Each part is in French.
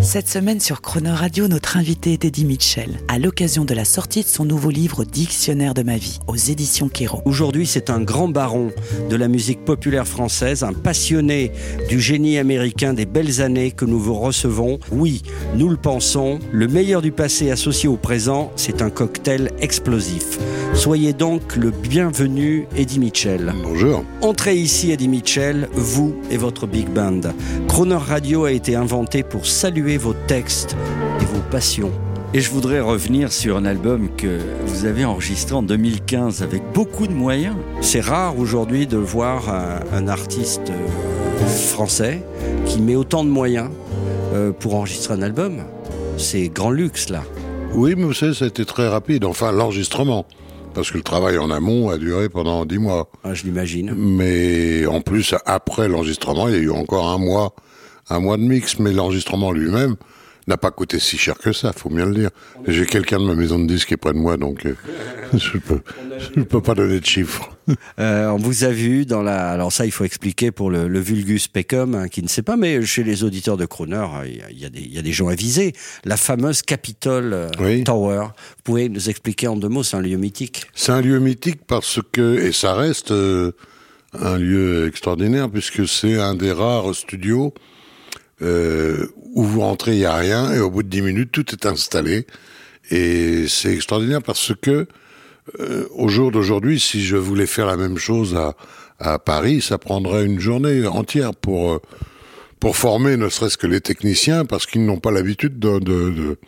Cette semaine sur Chrono Radio, notre invité est Eddie Mitchell, à l'occasion de la sortie de son nouveau livre Dictionnaire de ma vie, aux éditions Kéro. Aujourd'hui, c'est un grand baron de la musique populaire française, un passionné du génie américain des belles années que nous vous recevons. Oui, nous le pensons, le meilleur du passé associé au présent, c'est un cocktail explosif. Soyez donc le bienvenu, Eddie Mitchell. Bonjour. Entrez ici, Eddie Mitchell, vous et votre big band. Croner Radio a été inventé pour saluer vos textes et vos passions. Et je voudrais revenir sur un album que vous avez enregistré en 2015 avec beaucoup de moyens. C'est rare aujourd'hui de voir un, un artiste euh, français qui met autant de moyens euh, pour enregistrer un album. C'est grand luxe là. Oui, mais vous savez, ça a été très rapide. Enfin, l'enregistrement. Parce que le travail en amont a duré pendant dix mois. Ah, je l'imagine. Mais en plus, après l'enregistrement, il y a eu encore un mois, un mois de mix. Mais l'enregistrement lui-même n'a pas coûté si cher que ça, faut bien le dire. J'ai quelqu'un de ma maison de disques qui est près de moi, donc euh, je peux, je peux pas donner de chiffres. Euh, on vous a vu dans la. Alors ça, il faut expliquer pour le, le vulgus pecum hein, qui ne sait pas, mais chez les auditeurs de Croner, il y y, des- il y a des gens avisés. La fameuse Capitol euh, Oui. Tower. Vous pouvez nous expliquer en deux mots, c'est un lieu mythique? C'est un lieu mythique parce que, et ça reste euh, un lieu extraordinaire puisque c'est un des rares studios euh, où vous rentrez, il n'y a rien, et au bout de dix minutes, tout est installé. Et c'est extraordinaire parce que, euh, au jour d'aujourd'hui, si je voulais faire la même chose à, à Paris, ça prendrait une journée entière pour, euh, pour former ne serait-ce que les techniciens parce qu'ils n'ont pas l'habitude de, de, de,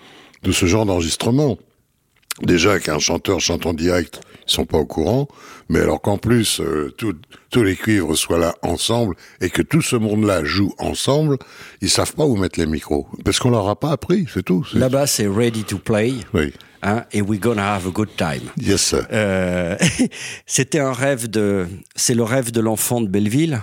de ce genre d'enregistrement. Déjà qu'un chanteur chante en direct, ils sont pas au courant, mais alors qu'en plus euh, tout- tous les cuivres soient là ensemble et que tout ce monde-là joue ensemble, ils savent pas où mettre les micros parce qu'on leur a pas appris, c'est tout. Là-bas, c'est ready to play. Oui. Hein, et we're gonna have a good time. Yes. sir. Euh, C'était un rêve de. C'est le rêve de l'enfant de Belleville.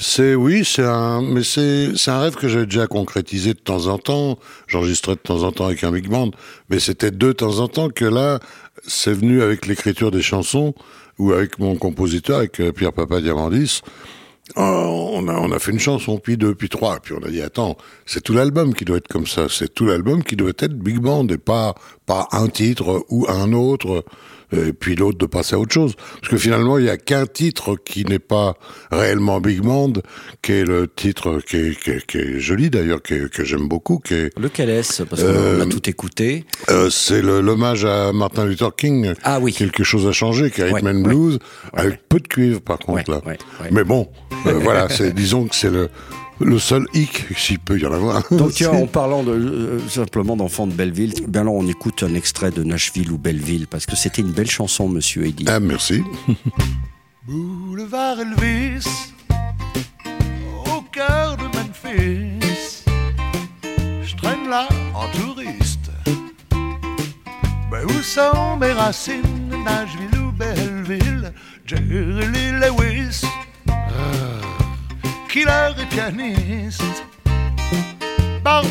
C'est oui, c'est un, mais c'est un rêve que j'ai déjà concrétisé de temps en temps. J'enregistrais de temps en temps avec un big band, mais c'était de temps en temps que là, c'est venu avec l'écriture des chansons ou avec mon compositeur, avec euh, Pierre Papa Diamandis. Oh, on a on a fait une chanson, puis deux, puis trois, puis on a dit attends, c'est tout l'album qui doit être comme ça, c'est tout l'album qui doit être big band et pas pas un titre ou un autre et puis l'autre de passer à autre chose. Parce que finalement, il y a qu'un titre qui n'est pas réellement Big Band, qui est le titre qui est, qui est- qui est joli d'ailleurs, que j'aime beaucoup, qui est, Lequel est-ce? Parce qu'on Euh, a tout écouté. euh, c'est le- l'hommage à Martin Luther King. Ah oui. Quelque chose a changé, qui est Ouais, ouais. Blues, Ouais, avec peu de cuivre par contre là. ouais, ouais. Mais bon, euh, voilà, disons que c'est le le seul hic, s'il peut y en avoir. Donc tiens, en parlant de, euh, simplement d'enfants de Belleville, bien là on écoute un extrait de Nashville ou Belleville parce que c'était une belle chanson, Monsieur Eddy. Ah, merci. Boulevard Elvis, au cœur de Memphis, je traîne là en touriste. Mais où sont mes racines, Nashville ou Belleville, Jerry Lee Lewis, killer et pianiste, barbe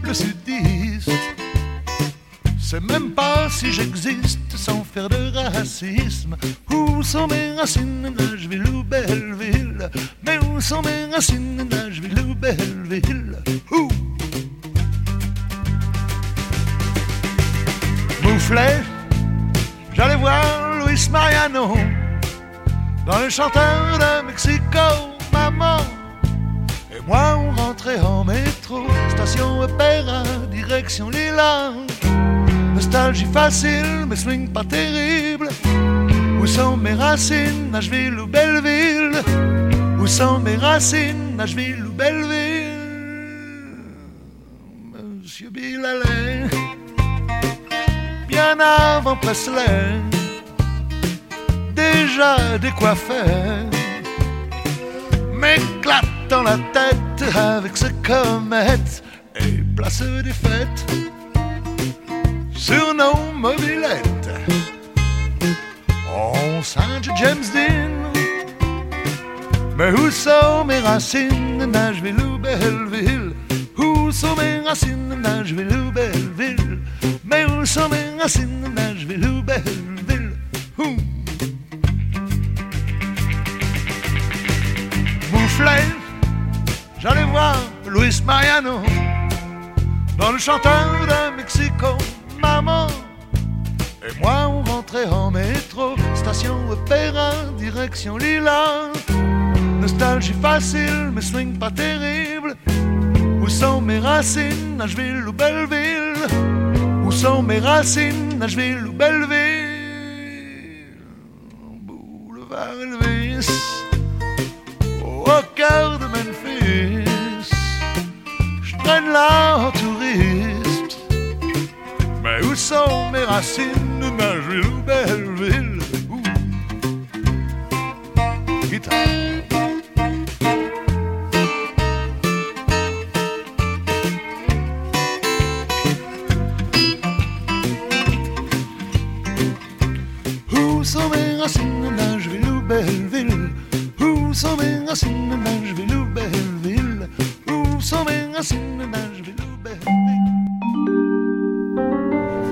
bleu sudiste. C'est même pas si j'existe sans faire de racisme. Où sont mes racines, Nashville ou Belleville? Mais où sont mes racines, Nashville ou Belleville? Où? Mouflet, j'allais voir Luis Mariano dans le chanteur de Mexico, moi, on rentrait en métro, station Opéra, direction Lila. Nostalgie facile, mais swing pas terrible. Où sont mes racines, Nashville ou Belleville? Où sont mes racines, Nashville ou Belleville? Monsieur Bill bien avant Presley, déjà décoiffé, m'éclate dans la tête avec ce comète et place des fêtes. Surnom mobilette. En Saint-James Dean. Mais où sont mes racines, Nashville ou Belleville? Où sont mes racines, Nashville ou Belleville? Mais où sont mes racines, Nashville ou Belleville? Ouh. Mouflet, j'allais voir Luis Mariano dans le chanteur de Mexico, maman. Et moi, on rentrait en métro, station Opéra, direction Lila. Nostalgie facile, mais swing pas terrible. Où sont mes racines, Nashville ou Belleville? Où sont mes racines, Nashville ou Belleville? Boulevard Là en touriste. Mais où sont mes racines, Nashville ou Belleville? Ouh. Guitare. Racines, Nashville ou Belleville? Où sont mes racines, Nashville ou Belleville?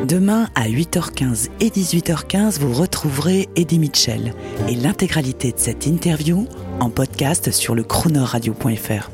Demain à 8h15 et 18h15, vous retrouverez Eddie Mitchell et l'intégralité de cette interview en podcast sur le croonerradio.fr.